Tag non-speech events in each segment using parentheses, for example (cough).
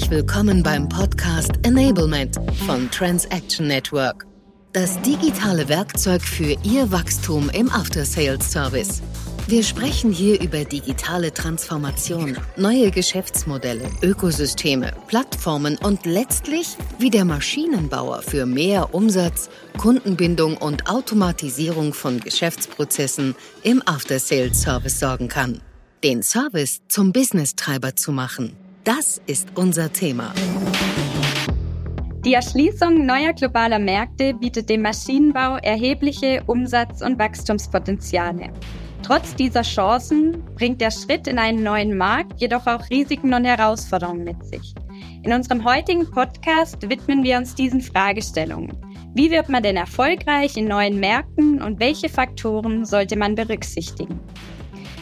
Herzlich willkommen beim Podcast Enablement von Transaction Network. Das digitale Werkzeug für Ihr Wachstum im After-Sales Service. Wir sprechen hier über digitale Transformation, neue Geschäftsmodelle, Ökosysteme, Plattformen und letztlich, wie der Maschinenbauer für mehr Umsatz, Kundenbindung und Automatisierung von Geschäftsprozessen im After-Sales-Service sorgen kann. Den Service zum Business-Treiber zu machen. Das ist unser Thema. Die Erschließung neuer globaler Märkte bietet dem Maschinenbau erhebliche Umsatz- und Wachstumspotenziale. Trotz dieser Chancen bringt der Schritt in einen neuen Markt jedoch auch Risiken und Herausforderungen mit sich. In unserem heutigen Podcast widmen wir uns diesen Fragestellungen. Wie wird man denn erfolgreich in neuen Märkten und welche Faktoren sollte man berücksichtigen?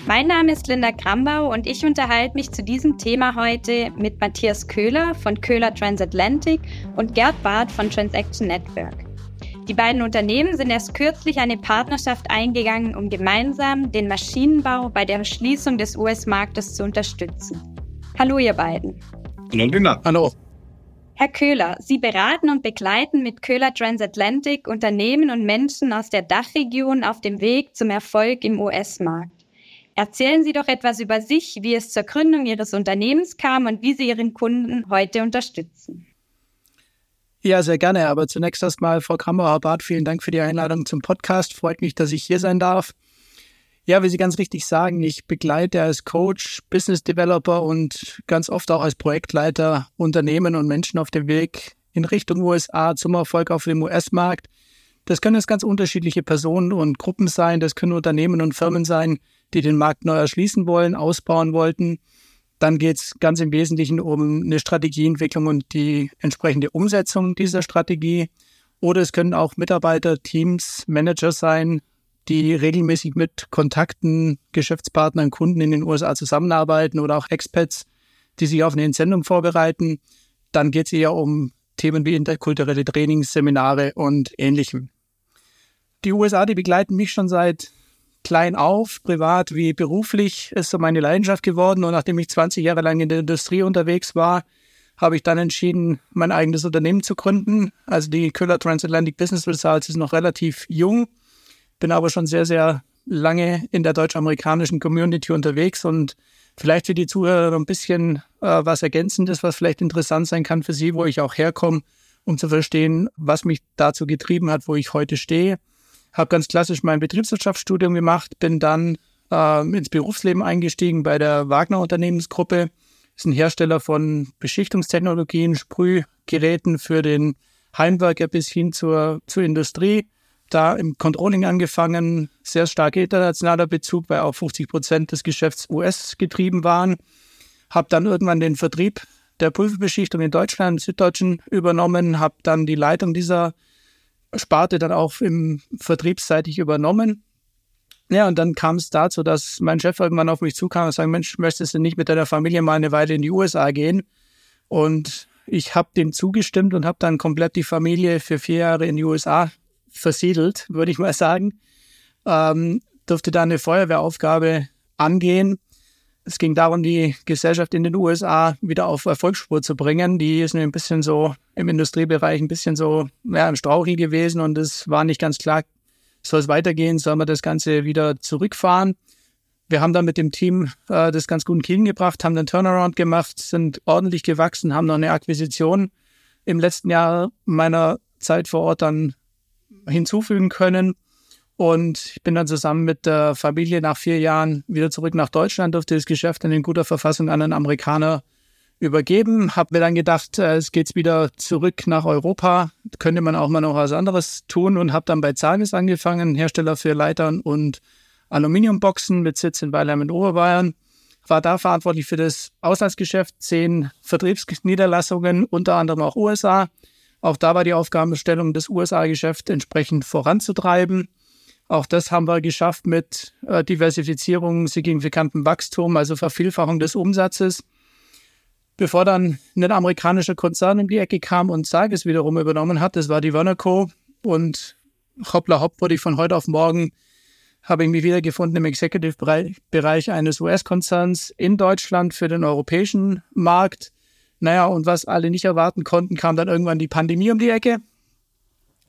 Mein Name ist Linda Krambau und ich unterhalte mich zu diesem Thema heute mit Matthias Köhler von Köhler Transatlantic und Gerd Barth von Transaction Network. Die beiden Unternehmen sind erst kürzlich eine Partnerschaft eingegangen, um gemeinsam den Maschinenbau bei der Schließung des US-Marktes zu unterstützen. Hallo ihr beiden. Hallo Linda. Hallo. Herr Köhler, Sie beraten und begleiten mit Köhler Transatlantic Unternehmen und Menschen aus der Dachregion auf dem Weg zum Erfolg im US-Markt. Erzählen Sie doch etwas über sich, wie es zur Gründung Ihres Unternehmens kam und wie Sie Ihren Kunden heute unterstützen. Ja, sehr gerne. Aber zunächst erstmal, Frau Krammer-Bart, vielen Dank für die Einladung zum Podcast. Freut mich, dass ich hier sein darf. Ja, wie Sie ganz richtig sagen, ich begleite als Coach, Business Developer und ganz oft auch als Projektleiter Unternehmen und Menschen auf dem Weg in Richtung USA zum Erfolg auf dem US-Markt. Das können jetzt ganz unterschiedliche Personen und Gruppen sein. Das können Unternehmen und Firmen sein, die den Markt neu erschließen wollen, ausbauen wollten. Dann geht es ganz im Wesentlichen um eine Strategieentwicklung und die entsprechende Umsetzung dieser Strategie. Oder es können auch Mitarbeiter, Teams, Manager sein, die regelmäßig mit Kontakten, Geschäftspartnern, Kunden in den USA zusammenarbeiten oder auch Expats, die sich auf eine Entsendung vorbereiten. Dann geht es eher um Themen wie interkulturelle Trainings, Seminare und ähnlichem. Die USA, die begleiten mich schon seit klein auf, privat wie beruflich, ist so meine Leidenschaft geworden. Und nachdem ich 20 Jahre lang in der Industrie unterwegs war, habe ich dann entschieden, mein eigenes Unternehmen zu gründen. Also die Köhler Transatlantic Business Results ist noch relativ jung, bin aber schon sehr, sehr lange in der deutsch-amerikanischen Community unterwegs und vielleicht für die Zuhörer ein bisschen äh, was Ergänzendes, was vielleicht interessant sein kann für Sie, wo ich auch herkomme, um zu verstehen, was mich dazu getrieben hat, wo ich heute stehe habe ganz klassisch mein Betriebswirtschaftsstudium gemacht, bin dann äh, ins Berufsleben eingestiegen bei der Wagner Unternehmensgruppe. Ist ein Hersteller von Beschichtungstechnologien, Sprühgeräten für den Heimwerker bis hin zur, zur Industrie. Da im Controlling angefangen, sehr starker internationaler Bezug, weil auch 50 Prozent des Geschäfts US getrieben waren. Habe dann irgendwann den Vertrieb der Pulverbeschichtung in Deutschland, Süddeutschen übernommen, habe dann die Leitung dieser Sparte dann auch im vertriebsseitig übernommen. Ja, und dann kam es dazu, dass mein Chef irgendwann auf mich zukam und sagte, Mensch, möchtest du nicht mit deiner Familie mal eine Weile in die USA gehen? Und ich habe dem zugestimmt und habe dann komplett die Familie für vier Jahre in die USA versiedelt, würde ich mal sagen. Ähm, durfte da eine Feuerwehraufgabe angehen es ging darum, die Gesellschaft in den USA wieder auf Erfolgsspur zu bringen. Die ist ein bisschen so im Industriebereich ein bisschen so ja, ein Strauchel gewesen und es war nicht ganz klar, soll es weitergehen, soll man das Ganze wieder zurückfahren. Wir haben dann mit dem Team äh, das ganz gut in Kiel gebracht, haben einen Turnaround gemacht, sind ordentlich gewachsen, haben noch eine Akquisition im letzten Jahr meiner Zeit vor Ort dann hinzufügen können und ich bin dann zusammen mit der Familie nach vier Jahren wieder zurück nach Deutschland, durfte das Geschäft in guter Verfassung an einen Amerikaner übergeben. Hab mir dann gedacht, äh, es geht wieder zurück nach Europa. Könnte man auch mal noch was anderes tun und habe dann bei Zavis angefangen, Hersteller für Leitern und Aluminiumboxen mit Sitz in Weilheim in Oberbayern. War da verantwortlich für das Auslandsgeschäft, zehn Vertriebsniederlassungen, unter anderem auch USA. Auch da war die Aufgabenstellung, das USA-Geschäft entsprechend voranzutreiben. Auch das haben wir geschafft mit äh, Diversifizierung, signifikantem Wachstum, also Vervielfachung des Umsatzes. Bevor dann ein amerikanischer Konzern um die Ecke kam und Sages wiederum übernommen hat, das war die Werner Co. Und hoppla hopp wurde ich von heute auf morgen, habe ich mich wiedergefunden im Executive-Bereich eines US-Konzerns in Deutschland für den europäischen Markt. Naja, und was alle nicht erwarten konnten, kam dann irgendwann die Pandemie um die Ecke.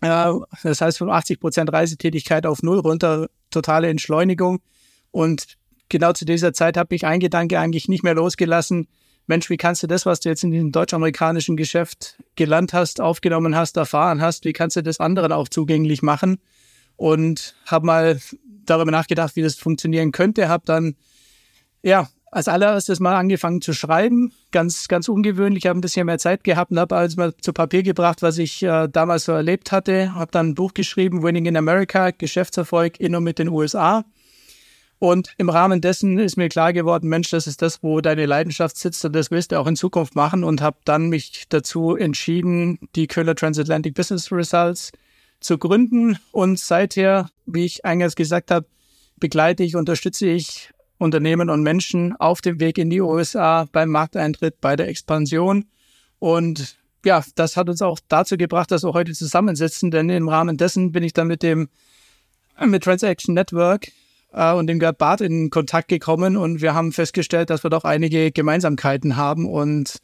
Äh, das heißt von 80 Prozent Reisetätigkeit auf Null runter, totale Entschleunigung. Und genau zu dieser Zeit hat mich ein Gedanke eigentlich nicht mehr losgelassen. Mensch, wie kannst du das, was du jetzt in diesem deutsch-amerikanischen Geschäft gelernt hast, aufgenommen hast, erfahren hast, wie kannst du das anderen auch zugänglich machen? Und habe mal darüber nachgedacht, wie das funktionieren könnte. Habe dann ja als allererstes mal angefangen zu schreiben, ganz ganz ungewöhnlich. Habe ein bisschen mehr Zeit gehabt und habe alles mal zu Papier gebracht, was ich äh, damals so erlebt hatte. Habe dann ein Buch geschrieben, Winning in America, Geschäftserfolg in und mit den USA und im Rahmen dessen ist mir klar geworden, Mensch, das ist das, wo deine Leidenschaft sitzt und das willst du auch in Zukunft machen und habe dann mich dazu entschieden, die Köhler Transatlantic Business Results zu gründen. Und seither, wie ich eingangs gesagt habe, begleite ich, unterstütze ich Unternehmen und Menschen auf dem Weg in die USA beim Markteintritt, bei der Expansion. Und ja, das hat uns auch dazu gebracht, dass wir heute zusammensitzen, denn im Rahmen dessen bin ich dann mit dem mit Transaction Network äh, und dem Gerd Barth in Kontakt gekommen und wir haben festgestellt, dass wir doch einige Gemeinsamkeiten haben und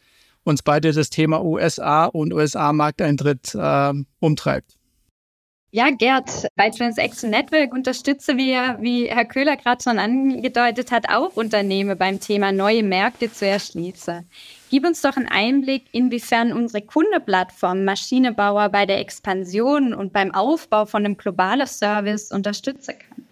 uns beide das Thema USA und USA-Markteintritt äh, umtreibt. Ja, Gerd, bei Transaction Network unterstützen wir, wie Herr Köhler gerade schon angedeutet hat, auch Unternehmen beim Thema neue Märkte zu erschließen. Gib uns doch einen Einblick, inwiefern unsere Kundenplattform Maschinenbauer bei der Expansion und beim Aufbau von einem globalen Service unterstützen kann.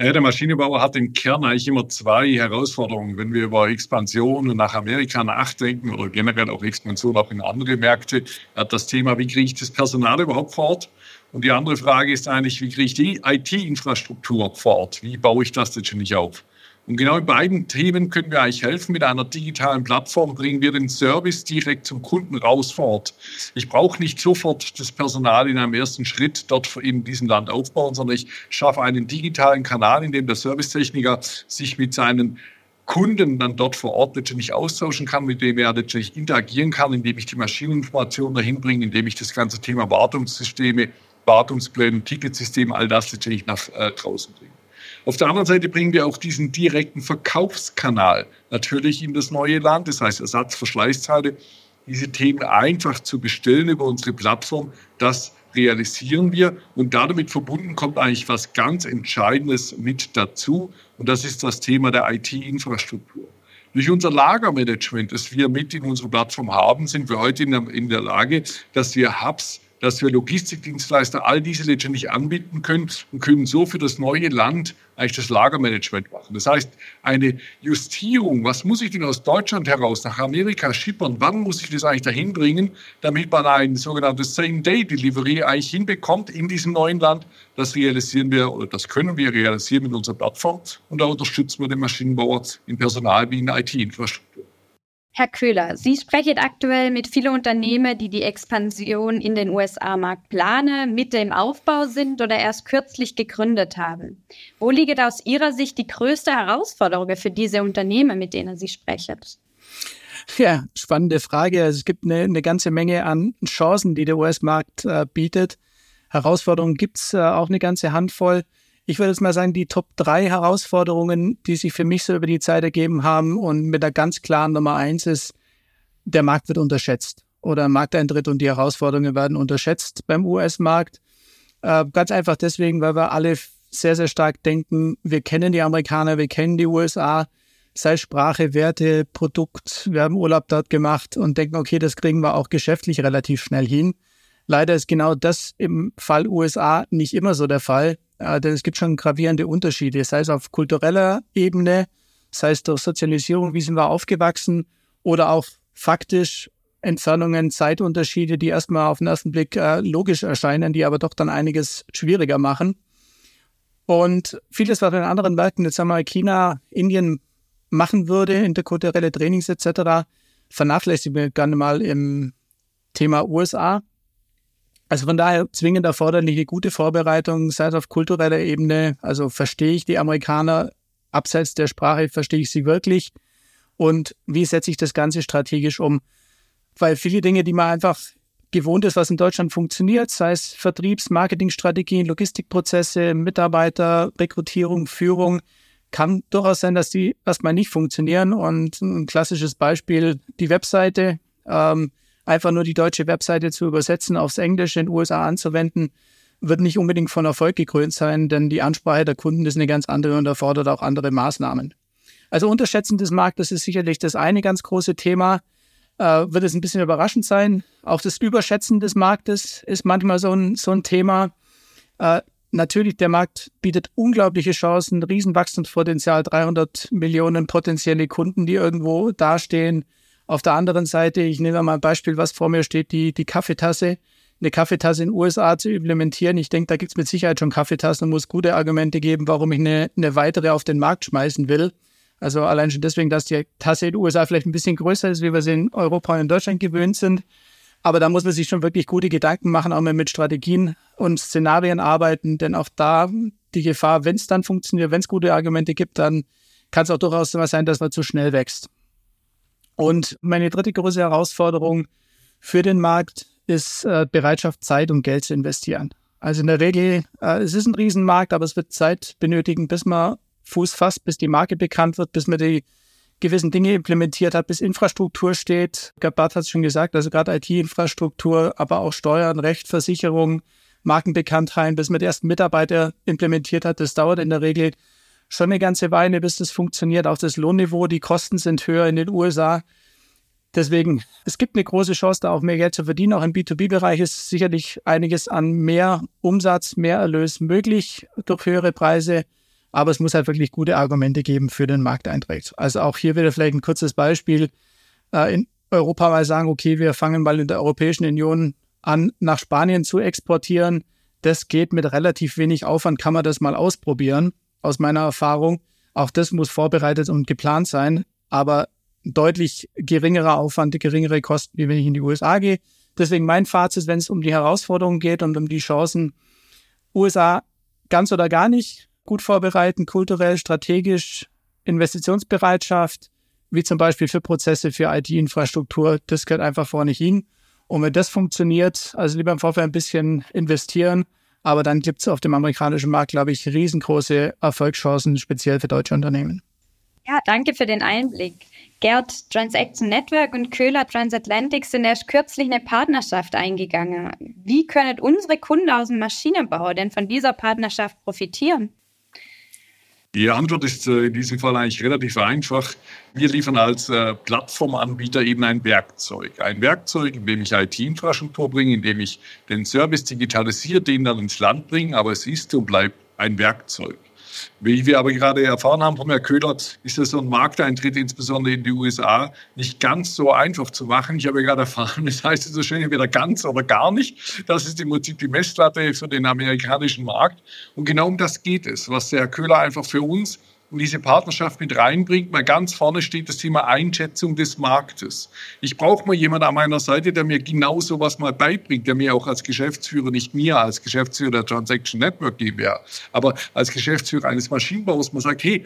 Der Maschinenbauer hat im Kern eigentlich immer zwei Herausforderungen. Wenn wir über Expansion nach Amerika nachdenken oder generell auch Expansion auch in andere Märkte, hat das Thema, wie kriege ich das Personal überhaupt vor Ort? Und die andere Frage ist eigentlich, wie kriege ich die IT-Infrastruktur vor Ort? Wie baue ich das letztendlich auf? Und genau in beiden Themen können wir eigentlich helfen. Mit einer digitalen Plattform bringen wir den Service direkt zum Kunden raus fort. Ich brauche nicht sofort das Personal in einem ersten Schritt dort in diesem Land aufbauen, sondern ich schaffe einen digitalen Kanal, in dem der Servicetechniker sich mit seinen Kunden dann dort vor Ort letztendlich austauschen kann, mit dem er letztendlich interagieren kann, indem ich die Maschineninformation dahin bringe, indem ich das ganze Thema Wartungssysteme, Wartungspläne, Ticketsysteme, all das letztendlich nach äh, draußen bringe. Auf der anderen Seite bringen wir auch diesen direkten Verkaufskanal natürlich in das neue Land, das heißt Ersatz, Verschleißteile, diese Themen einfach zu bestellen über unsere Plattform, das realisieren wir. Und damit verbunden kommt eigentlich was ganz Entscheidendes mit dazu. Und das ist das Thema der IT-Infrastruktur. Durch unser Lagermanagement, das wir mit in unserer Plattform haben, sind wir heute in der, Lage, dass wir Hubs dass wir Logistikdienstleister all diese letztendlich anbieten können und können so für das neue Land eigentlich das Lagermanagement machen. Das heißt, eine Justierung, was muss ich denn aus Deutschland heraus nach Amerika schippern, wann muss ich das eigentlich dahin bringen, damit man ein sogenanntes Same-Day-Delivery eigentlich hinbekommt in diesem neuen Land, das realisieren wir oder das können wir realisieren mit unserer Plattform und da unterstützen wir den Maschinenbauer in Personal wie in IT-Infrastruktur. Herr Köhler, Sie sprechen aktuell mit vielen Unternehmen, die die Expansion in den USA-Markt planen, mit dem Aufbau sind oder erst kürzlich gegründet haben. Wo liegt aus Ihrer Sicht die größte Herausforderung für diese Unternehmen, mit denen Sie sprechen? Ja, spannende Frage. Also es gibt eine, eine ganze Menge an Chancen, die der US-Markt äh, bietet. Herausforderungen gibt es äh, auch eine ganze Handvoll. Ich würde jetzt mal sagen, die Top drei Herausforderungen, die sich für mich so über die Zeit ergeben haben und mit der ganz klaren Nummer eins ist, der Markt wird unterschätzt oder Markteintritt und die Herausforderungen werden unterschätzt beim US-Markt. Äh, ganz einfach deswegen, weil wir alle sehr, sehr stark denken, wir kennen die Amerikaner, wir kennen die USA, sei Sprache, Werte, Produkt, wir haben Urlaub dort gemacht und denken, okay, das kriegen wir auch geschäftlich relativ schnell hin. Leider ist genau das im Fall USA nicht immer so der Fall. Äh, denn es gibt schon gravierende Unterschiede, sei es auf kultureller Ebene, sei es durch Sozialisierung, wie sind wir aufgewachsen, oder auch faktisch Entfernungen, Zeitunterschiede, die erstmal auf den ersten Blick äh, logisch erscheinen, die aber doch dann einiges schwieriger machen. Und vieles, was in anderen Märkten, jetzt sagen wir China, Indien machen würde, interkulturelle Trainings etc., vernachlässigen wir gerne mal im Thema USA. Also von daher zwingend erforderliche gute Vorbereitung, sei es auf kultureller Ebene. Also verstehe ich die Amerikaner abseits der Sprache, verstehe ich sie wirklich? Und wie setze ich das Ganze strategisch um? Weil viele Dinge, die man einfach gewohnt ist, was in Deutschland funktioniert, sei es Vertriebs-, Marketingstrategien, Logistikprozesse, Mitarbeiter, Rekrutierung, Führung, kann durchaus sein, dass die erstmal nicht funktionieren. Und ein klassisches Beispiel, die Webseite, ähm, einfach nur die deutsche Webseite zu übersetzen, aufs Englische in den USA anzuwenden, wird nicht unbedingt von Erfolg gekrönt sein, denn die Ansprache der Kunden ist eine ganz andere und erfordert auch andere Maßnahmen. Also Unterschätzen des Marktes ist sicherlich das eine ganz große Thema. Äh, wird es ein bisschen überraschend sein. Auch das Überschätzen des Marktes ist manchmal so ein, so ein Thema. Äh, natürlich, der Markt bietet unglaubliche Chancen, Riesenwachstumspotenzial, 300 Millionen potenzielle Kunden, die irgendwo dastehen. Auf der anderen Seite, ich nehme mal ein Beispiel, was vor mir steht, die, die Kaffeetasse. Eine Kaffeetasse in den USA zu implementieren. Ich denke, da gibt es mit Sicherheit schon Kaffeetassen und muss gute Argumente geben, warum ich eine, eine weitere auf den Markt schmeißen will. Also allein schon deswegen, dass die Tasse in den USA vielleicht ein bisschen größer ist, wie wir sie in Europa und in Deutschland gewöhnt sind. Aber da muss man sich schon wirklich gute Gedanken machen, auch mal mit Strategien und Szenarien arbeiten, denn auch da die Gefahr, wenn es dann funktioniert, wenn es gute Argumente gibt, dann kann es auch durchaus mal sein, dass man zu schnell wächst. Und meine dritte große Herausforderung für den Markt ist äh, Bereitschaft, Zeit und Geld zu investieren. Also in der Regel, äh, es ist ein Riesenmarkt, aber es wird Zeit benötigen, bis man Fuß fasst, bis die Marke bekannt wird, bis man die gewissen Dinge implementiert hat, bis Infrastruktur steht. Bart hat es schon gesagt, also gerade IT-Infrastruktur, aber auch Steuern, Recht, Versicherung, Markenbekanntheit, bis man die ersten Mitarbeiter implementiert hat. Das dauert in der Regel schon eine ganze Weile, bis das funktioniert. Auch das Lohnniveau, die Kosten sind höher in den USA. Deswegen, es gibt eine große Chance, da auch mehr Geld zu verdienen. Auch im B2B-Bereich ist sicherlich einiges an mehr Umsatz, mehr Erlös möglich durch höhere Preise. Aber es muss halt wirklich gute Argumente geben für den Markteintritt. Also auch hier wieder vielleicht ein kurzes Beispiel. Äh, in Europa mal sagen, okay, wir fangen mal in der Europäischen Union an, nach Spanien zu exportieren. Das geht mit relativ wenig Aufwand, kann man das mal ausprobieren, aus meiner Erfahrung. Auch das muss vorbereitet und geplant sein, aber deutlich geringerer Aufwand, geringere Kosten, wie wenn ich in die USA gehe. Deswegen mein Fazit, wenn es um die Herausforderungen geht und um die Chancen, USA ganz oder gar nicht, gut vorbereiten, kulturell, strategisch, Investitionsbereitschaft, wie zum Beispiel für Prozesse, für IT-Infrastruktur, das gehört einfach vorne hin. Und wenn das funktioniert, also lieber im Vorfeld ein bisschen investieren, aber dann gibt es auf dem amerikanischen Markt, glaube ich, riesengroße Erfolgschancen, speziell für deutsche Unternehmen. Ja, danke für den Einblick. Gerd Transaction Network und Köhler Transatlantic sind erst kürzlich eine Partnerschaft eingegangen. Wie können unsere Kunden aus dem Maschinenbau denn von dieser Partnerschaft profitieren? Die Antwort ist äh, in diesem Fall eigentlich relativ einfach. Wir liefern als äh, Plattformanbieter eben ein Werkzeug. Ein Werkzeug, in dem ich IT-Infrastruktur bringe, in dem ich den Service digitalisiere, den dann ins Land bringe, aber es ist und bleibt ein Werkzeug. Wie wir aber gerade erfahren haben von Herrn Köhler, ist das so ein Markteintritt, insbesondere in die USA, nicht ganz so einfach zu machen. Ich habe gerade erfahren, (laughs) das heißt so schön entweder ganz oder gar nicht. Das ist im Prinzip die Messlatte für den amerikanischen Markt. Und genau um das geht es, was der Herr Köhler einfach für uns und diese Partnerschaft mit reinbringt, mal ganz vorne steht das Thema Einschätzung des Marktes. Ich brauche mal jemanden an meiner Seite, der mir genau sowas mal beibringt, der mir auch als Geschäftsführer, nicht mir als Geschäftsführer der Transaction Network GmbH, aber als Geschäftsführer eines Maschinenbaus, man sagt, hey,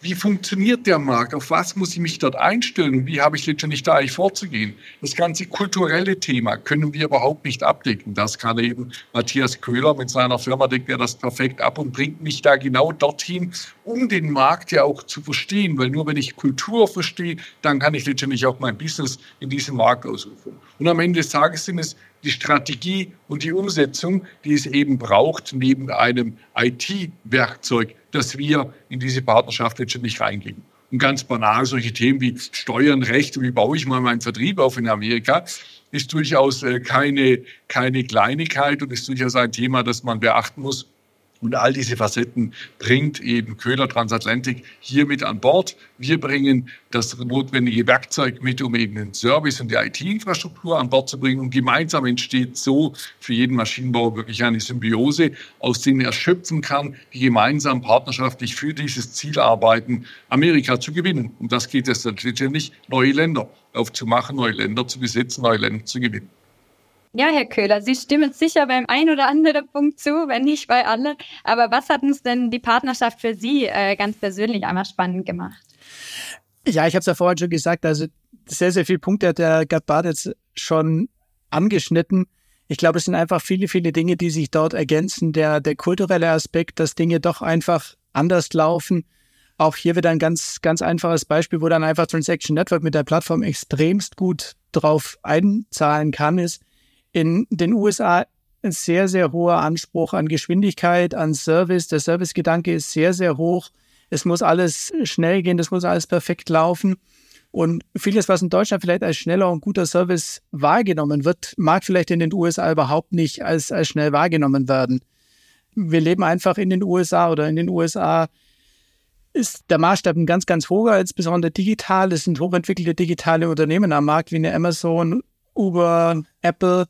wie funktioniert der Markt? Auf was muss ich mich dort einstellen? Wie habe ich letztendlich da eigentlich vorzugehen? Das ganze kulturelle Thema können wir überhaupt nicht abdecken. Das kann eben Matthias Köhler mit seiner Firma, deckt er das perfekt ab und bringt mich da genau dorthin, um den Markt ja auch zu verstehen. Weil nur wenn ich Kultur verstehe, dann kann ich letztendlich auch mein Business in diesem Markt ausrufen. Und am Ende des Tages sind es die Strategie und die Umsetzung, die es eben braucht, neben einem IT-Werkzeug, das wir in diese Partnerschaft letztendlich reingeben. Und ganz banal solche Themen wie Steuern, Recht, wie baue ich mal meinen Vertrieb auf in Amerika, ist durchaus äh, keine, keine Kleinigkeit und ist durchaus ein Thema, das man beachten muss und all diese Facetten bringt eben Köhler Transatlantic hier mit an Bord. Wir bringen das notwendige Werkzeug mit, um eben den Service und die IT-Infrastruktur an Bord zu bringen. Und gemeinsam entsteht so für jeden Maschinenbauer wirklich eine Symbiose, aus denen er schöpfen kann, die gemeinsam partnerschaftlich für dieses Ziel arbeiten, Amerika zu gewinnen. Und das geht es letztendlich, neue Länder aufzumachen, neue Länder zu besitzen, neue Länder zu gewinnen. Ja, Herr Köhler, Sie stimmen sicher beim einen oder anderen Punkt zu, wenn nicht bei allen. Aber was hat uns denn die Partnerschaft für Sie äh, ganz persönlich einmal spannend gemacht? Ja, ich habe es ja vorhin schon gesagt, also sehr, sehr viele Punkte hat der Gabbat jetzt schon angeschnitten. Ich glaube, es sind einfach viele, viele Dinge, die sich dort ergänzen. Der, der kulturelle Aspekt, dass Dinge doch einfach anders laufen. Auch hier wieder ein ganz, ganz einfaches Beispiel, wo dann einfach Transaction Network mit der Plattform extremst gut drauf einzahlen kann, ist in den USA ein sehr, sehr hoher Anspruch an Geschwindigkeit, an Service. Der Servicegedanke ist sehr, sehr hoch. Es muss alles schnell gehen, es muss alles perfekt laufen. Und vieles, was in Deutschland vielleicht als schneller und guter Service wahrgenommen wird, mag vielleicht in den USA überhaupt nicht als, als schnell wahrgenommen werden. Wir leben einfach in den USA oder in den USA ist der Maßstab ein ganz, ganz hoher, insbesondere digital. Es sind hochentwickelte digitale Unternehmen am Markt wie eine Amazon, Uber, Apple,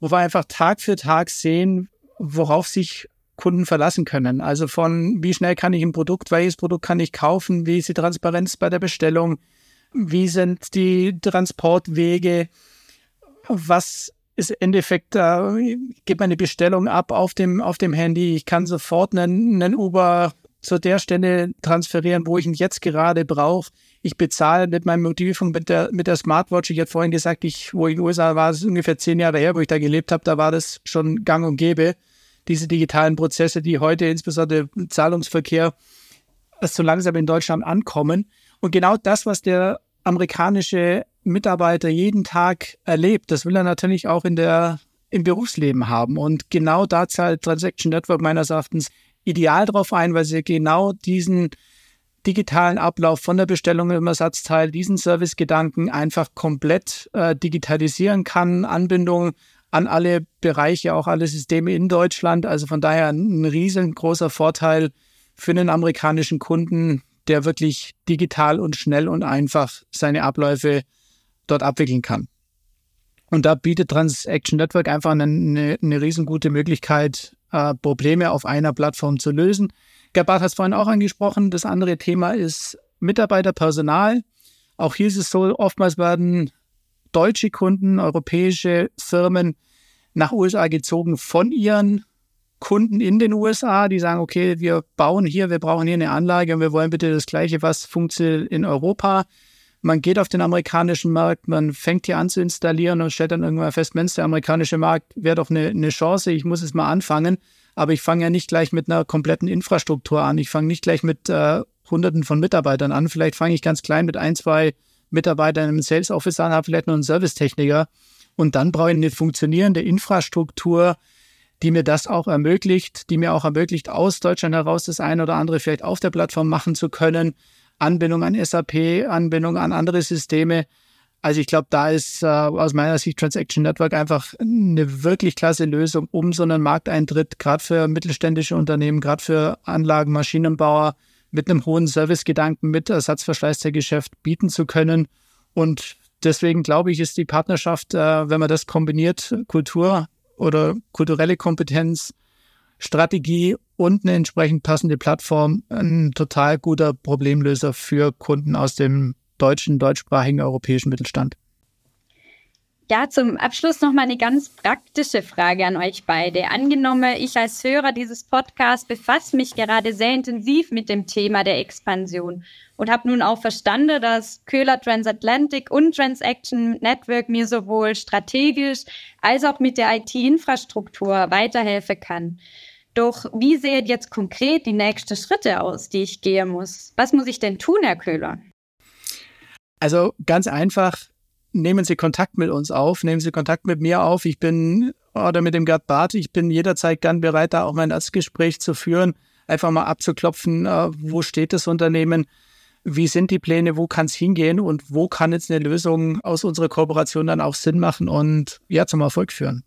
wo wir einfach Tag für Tag sehen, worauf sich Kunden verlassen können. Also von wie schnell kann ich ein Produkt, welches Produkt kann ich kaufen, wie ist die Transparenz bei der Bestellung, wie sind die Transportwege, was ist im Endeffekt, äh, gibt eine Bestellung ab auf dem, auf dem Handy, ich kann sofort einen, einen Uber zu der Stelle transferieren, wo ich ihn jetzt gerade brauche. Ich bezahle mit meinem Mobilfunk, mit der, mit der Smartwatch. Ich hatte vorhin gesagt, ich, wo ich in den USA war, das ist ungefähr zehn Jahre her, wo ich da gelebt habe, da war das schon gang und gäbe. Diese digitalen Prozesse, die heute insbesondere im Zahlungsverkehr so langsam in Deutschland ankommen. Und genau das, was der amerikanische Mitarbeiter jeden Tag erlebt, das will er natürlich auch in der, im Berufsleben haben. Und genau da zahlt Transaction Network meines Erachtens ideal drauf ein, weil sie genau diesen digitalen Ablauf von der Bestellung im Ersatzteil, diesen Servicegedanken einfach komplett äh, digitalisieren kann, Anbindung an alle Bereiche, auch alle Systeme in Deutschland. Also von daher ein riesengroßer Vorteil für einen amerikanischen Kunden, der wirklich digital und schnell und einfach seine Abläufe dort abwickeln kann. Und da bietet Transaction Network einfach eine, eine, eine riesengute Möglichkeit, äh, Probleme auf einer Plattform zu lösen. Gabart hat es vorhin auch angesprochen. Das andere Thema ist Mitarbeiterpersonal. Auch hier ist es so, oftmals werden deutsche Kunden, europäische Firmen nach USA gezogen von ihren Kunden in den USA, die sagen, okay, wir bauen hier, wir brauchen hier eine Anlage und wir wollen bitte das Gleiche, was funktioniert in Europa. Man geht auf den amerikanischen Markt, man fängt hier an zu installieren und stellt dann irgendwann fest, Mensch, der amerikanische Markt wäre doch eine, eine Chance, ich muss es mal anfangen. Aber ich fange ja nicht gleich mit einer kompletten Infrastruktur an. Ich fange nicht gleich mit äh, Hunderten von Mitarbeitern an. Vielleicht fange ich ganz klein mit ein, zwei Mitarbeitern im Sales Office an, habe vielleicht noch einen Servicetechniker. Und dann brauche ich eine funktionierende Infrastruktur, die mir das auch ermöglicht, die mir auch ermöglicht, aus Deutschland heraus das eine oder andere vielleicht auf der Plattform machen zu können. Anbindung an SAP, Anbindung an andere Systeme. Also ich glaube, da ist äh, aus meiner Sicht Transaction Network einfach eine wirklich klasse Lösung, um so einen Markteintritt gerade für mittelständische Unternehmen, gerade für Anlagen, Maschinenbauer mit einem hohen Servicegedanken, mit Ersatzverschleißtergeschäft bieten zu können. Und deswegen glaube ich, ist die Partnerschaft, äh, wenn man das kombiniert, Kultur oder kulturelle Kompetenz, Strategie und eine entsprechend passende Plattform ein total guter Problemlöser für Kunden aus dem deutschen, deutschsprachigen europäischen Mittelstand. Ja, zum Abschluss noch mal eine ganz praktische Frage an euch beide. Angenommen, ich als Hörer dieses Podcasts befasse mich gerade sehr intensiv mit dem Thema der Expansion und habe nun auch verstanden, dass Köhler Transatlantic und Transaction Network mir sowohl strategisch als auch mit der IT-Infrastruktur weiterhelfen kann. Doch wie sehen jetzt konkret die nächsten Schritte aus, die ich gehen muss? Was muss ich denn tun, Herr Köhler? Also ganz einfach, nehmen Sie Kontakt mit uns auf, nehmen Sie Kontakt mit mir auf. Ich bin, oder mit dem Gerd Barth, ich bin jederzeit gern bereit, da auch mein Erstgespräch zu führen, einfach mal abzuklopfen, äh, wo steht das Unternehmen, wie sind die Pläne, wo kann es hingehen und wo kann jetzt eine Lösung aus unserer Kooperation dann auch Sinn machen und ja, zum Erfolg führen.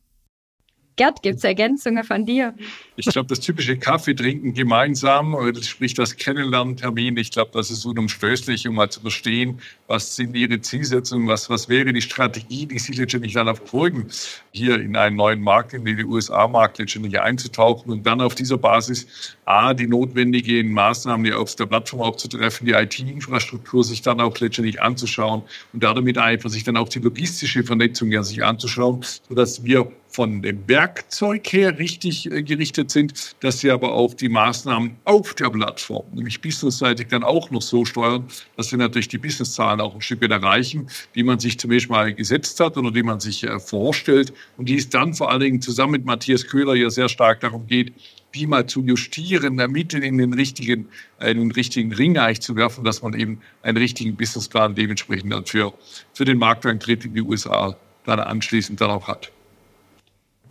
Gerd, gibt es Ergänzungen von dir? Ich glaube, das typische Kaffee trinken gemeinsam, sprich das Kennenlerntermin, ich glaube, das ist unumstößlich, um mal zu verstehen, was sind Ihre Zielsetzungen, was, was wäre die Strategie, die Sie letztendlich dann verfolgen, hier in einen neuen Markt, in den USA-Markt letztendlich einzutauchen und dann auf dieser Basis A, die notwendigen Maßnahmen die auf der Plattform auch zu treffen, die IT-Infrastruktur sich dann auch letztendlich anzuschauen und damit einfach sich dann auch die logistische Vernetzung ja sich anzuschauen, sodass wir von dem Werkzeug her richtig äh, gerichtet sind, dass sie aber auch die Maßnahmen auf der Plattform, nämlich businessseitig, dann auch noch so steuern, dass wir natürlich die Businesszahlen auch ein Stück weit erreichen, die man sich zunächst mal gesetzt hat oder die man sich äh, vorstellt und die es dann vor allen Dingen zusammen mit Matthias Köhler ja sehr stark darum geht, die mal zu justieren, damit in den richtigen, in den richtigen Ring eigentlich zu werfen, dass man eben einen richtigen Businessplan dementsprechend dann für, für den Markteintritt in die USA dann anschließend dann auch hat.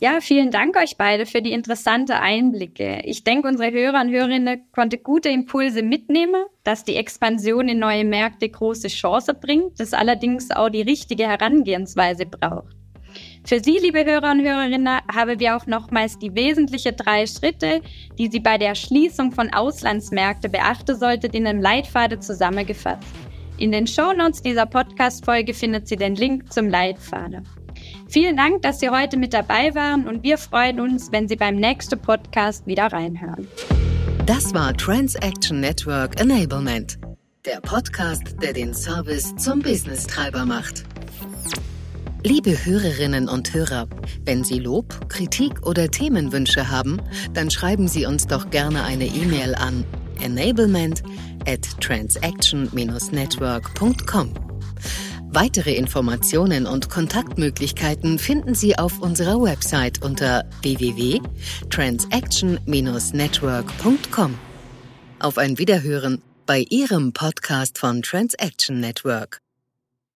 Ja, vielen Dank euch beide für die interessante Einblicke. Ich denke, unsere Hörer und Hörerinnen konnten gute Impulse mitnehmen, dass die Expansion in neue Märkte große Chance bringt, das allerdings auch die richtige Herangehensweise braucht. Für Sie, liebe Hörer und Hörerinnen, haben wir auch nochmals die wesentlichen drei Schritte, die Sie bei der Erschließung von Auslandsmärkten beachten solltet, in einem Leitfaden zusammengefasst. In den Shownotes dieser Podcast-Folge findet Sie den Link zum Leitfaden. Vielen Dank, dass Sie heute mit dabei waren und wir freuen uns, wenn Sie beim nächsten Podcast wieder reinhören. Das war Transaction Network Enablement, der Podcast, der den Service zum Business-Treiber macht. Liebe Hörerinnen und Hörer, wenn Sie Lob, Kritik oder Themenwünsche haben, dann schreiben Sie uns doch gerne eine E-Mail an enablement at transaction-network.com. Weitere Informationen und Kontaktmöglichkeiten finden Sie auf unserer Website unter www.transaction-network.com. Auf ein Wiederhören bei Ihrem Podcast von Transaction Network.